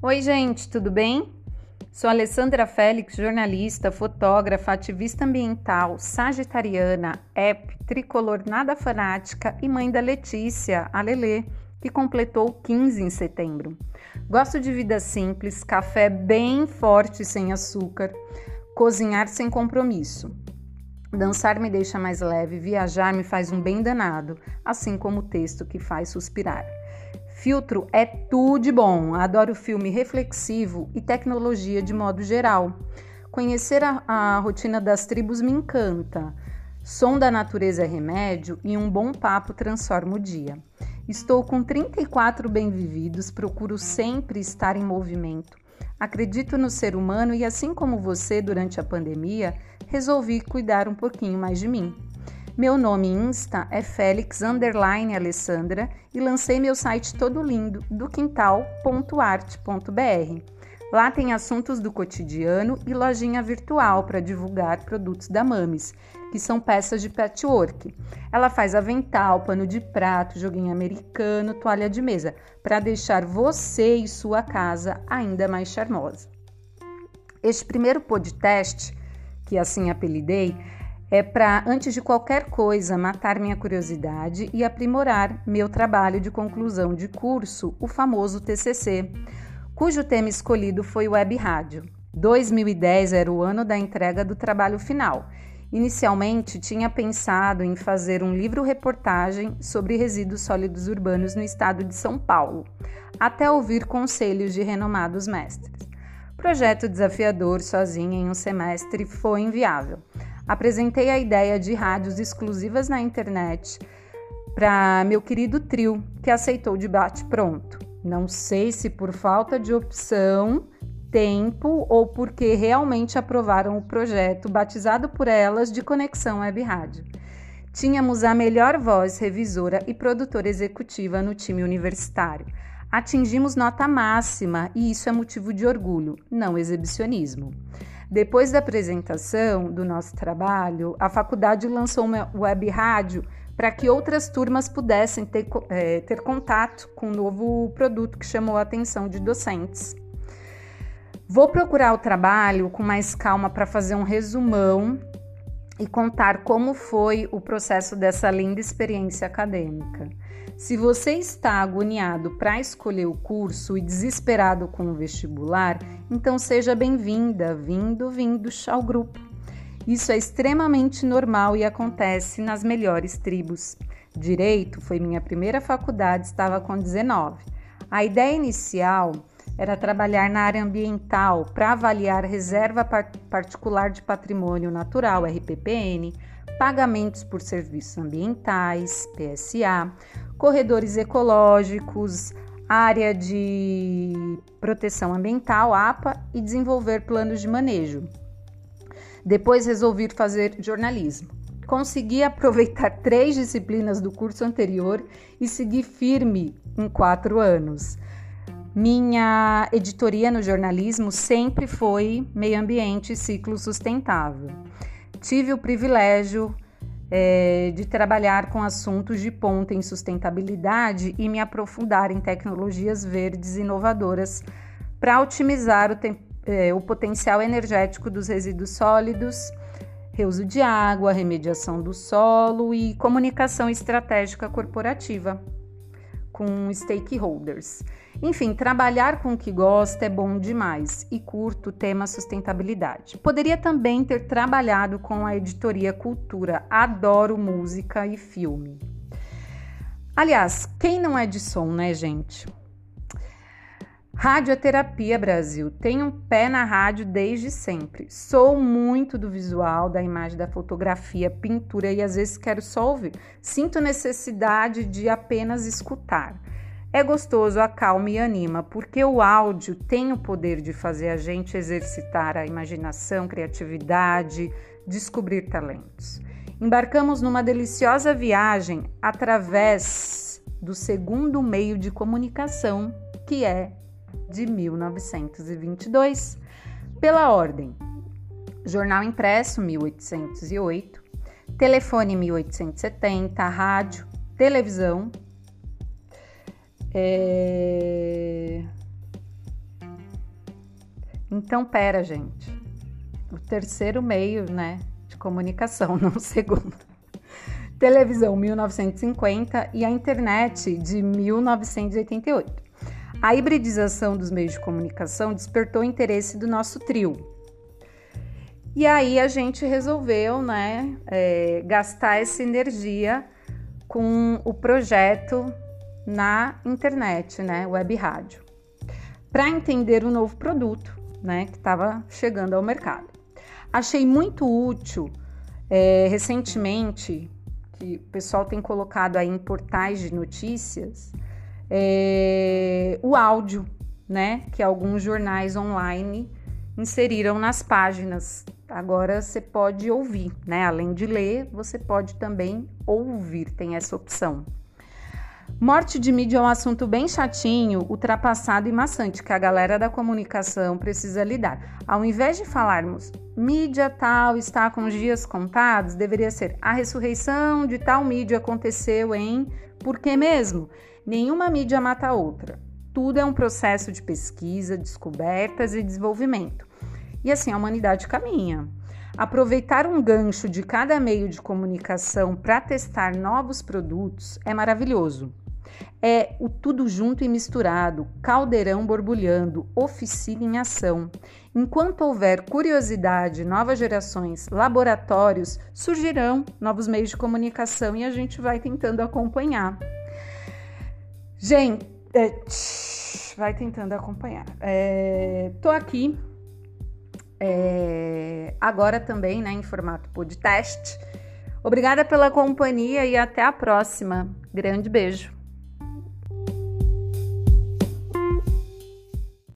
Oi, gente, tudo bem? Sou Alessandra Félix, jornalista, fotógrafa, ativista ambiental, sagitariana, app, tricolor nada fanática e mãe da Letícia, a Lelê, que completou 15 em setembro. Gosto de vida simples, café bem forte sem açúcar, cozinhar sem compromisso. Dançar me deixa mais leve, viajar me faz um bem danado, assim como o texto que faz suspirar. Filtro é tudo de bom. Adoro filme reflexivo e tecnologia de modo geral. Conhecer a, a rotina das tribos me encanta. Som da natureza é remédio e um bom papo transforma o dia. Estou com 34 bem-vividos, procuro sempre estar em movimento. Acredito no ser humano e, assim como você durante a pandemia, resolvi cuidar um pouquinho mais de mim. Meu nome Insta é Félix Underline Alessandra e lancei meu site todo lindo do quintal.arte.br. Lá tem assuntos do cotidiano e lojinha virtual para divulgar produtos da Mames, que são peças de patchwork. Ela faz avental, pano de prato, joguinho americano, toalha de mesa, para deixar você e sua casa ainda mais charmosa. Este primeiro podcast, que assim apelidei, é para, antes de qualquer coisa, matar minha curiosidade e aprimorar meu trabalho de conclusão de curso, o famoso TCC, cujo tema escolhido foi Web Rádio. 2010 era o ano da entrega do trabalho final. Inicialmente, tinha pensado em fazer um livro-reportagem sobre resíduos sólidos urbanos no estado de São Paulo, até ouvir conselhos de renomados mestres. Projeto desafiador sozinha em um semestre foi inviável apresentei a ideia de rádios exclusivas na internet para meu querido trio, que aceitou de bate-pronto. Não sei se por falta de opção, tempo ou porque realmente aprovaram o projeto batizado por elas de Conexão Web Rádio. Tínhamos a melhor voz revisora e produtora executiva no time universitário. Atingimos nota máxima e isso é motivo de orgulho, não exibicionismo. Depois da apresentação do nosso trabalho, a faculdade lançou uma web rádio para que outras turmas pudessem ter, é, ter contato com o um novo produto que chamou a atenção de docentes. Vou procurar o trabalho com mais calma para fazer um resumão e contar como foi o processo dessa linda experiência acadêmica. Se você está agoniado para escolher o curso e desesperado com o vestibular, então seja bem-vinda, vindo, vindo ao grupo. Isso é extremamente normal e acontece nas melhores tribos. Direito foi minha primeira faculdade, estava com 19. A ideia inicial era trabalhar na área ambiental para avaliar reserva particular de patrimônio natural, RPPN, pagamentos por serviços ambientais, PSA, corredores ecológicos, área de proteção ambiental, APA, e desenvolver planos de manejo. Depois resolvi fazer jornalismo. Consegui aproveitar três disciplinas do curso anterior e segui firme em quatro anos. Minha editoria no jornalismo sempre foi meio ambiente e ciclo sustentável. Tive o privilégio é, de trabalhar com assuntos de ponta em sustentabilidade e me aprofundar em tecnologias verdes inovadoras para otimizar o, é, o potencial energético dos resíduos sólidos, reuso de água, remediação do solo e comunicação estratégica corporativa com stakeholders. Enfim, trabalhar com o que gosta é bom demais e curto o tema sustentabilidade. Poderia também ter trabalhado com a editoria Cultura, adoro música e filme. Aliás, quem não é de som, né, gente? Radioterapia Brasil. Tenho um pé na rádio desde sempre. Sou muito do visual, da imagem, da fotografia, pintura e às vezes quero só ouvir. Sinto necessidade de apenas escutar. É gostoso, acalma e anima, porque o áudio tem o poder de fazer a gente exercitar a imaginação, criatividade, descobrir talentos. Embarcamos numa deliciosa viagem através do segundo meio de comunicação, que é de 1922. Pela ordem: jornal impresso 1808, telefone 1870, rádio, televisão é... Então, pera, gente. O terceiro meio, né, de comunicação, não o segundo. Televisão 1950 e a internet de 1988. A hibridização dos meios de comunicação despertou o interesse do nosso trio. E aí a gente resolveu, né, é, gastar essa energia com o projeto na internet, né, web rádio, para entender o novo produto, né, que estava chegando ao mercado. Achei muito útil é, recentemente que o pessoal tem colocado aí em portais de notícias é, o áudio, né, que alguns jornais online inseriram nas páginas. Agora você pode ouvir, né? Além de ler, você pode também ouvir, tem essa opção. Morte de mídia é um assunto bem chatinho, ultrapassado e maçante que a galera da comunicação precisa lidar. Ao invés de falarmos mídia tal está com os dias contados, deveria ser a ressurreição de tal mídia aconteceu em por que mesmo? Nenhuma mídia mata a outra. Tudo é um processo de pesquisa, descobertas e desenvolvimento. E assim a humanidade caminha. Aproveitar um gancho de cada meio de comunicação para testar novos produtos é maravilhoso. É o tudo junto e misturado, caldeirão borbulhando, oficina em ação. Enquanto houver curiosidade, novas gerações, laboratórios, surgirão novos meios de comunicação e a gente vai tentando acompanhar. Gente, é, vai tentando acompanhar. É, tô aqui é, agora também, né, em formato podcast. Obrigada pela companhia e até a próxima. Grande beijo.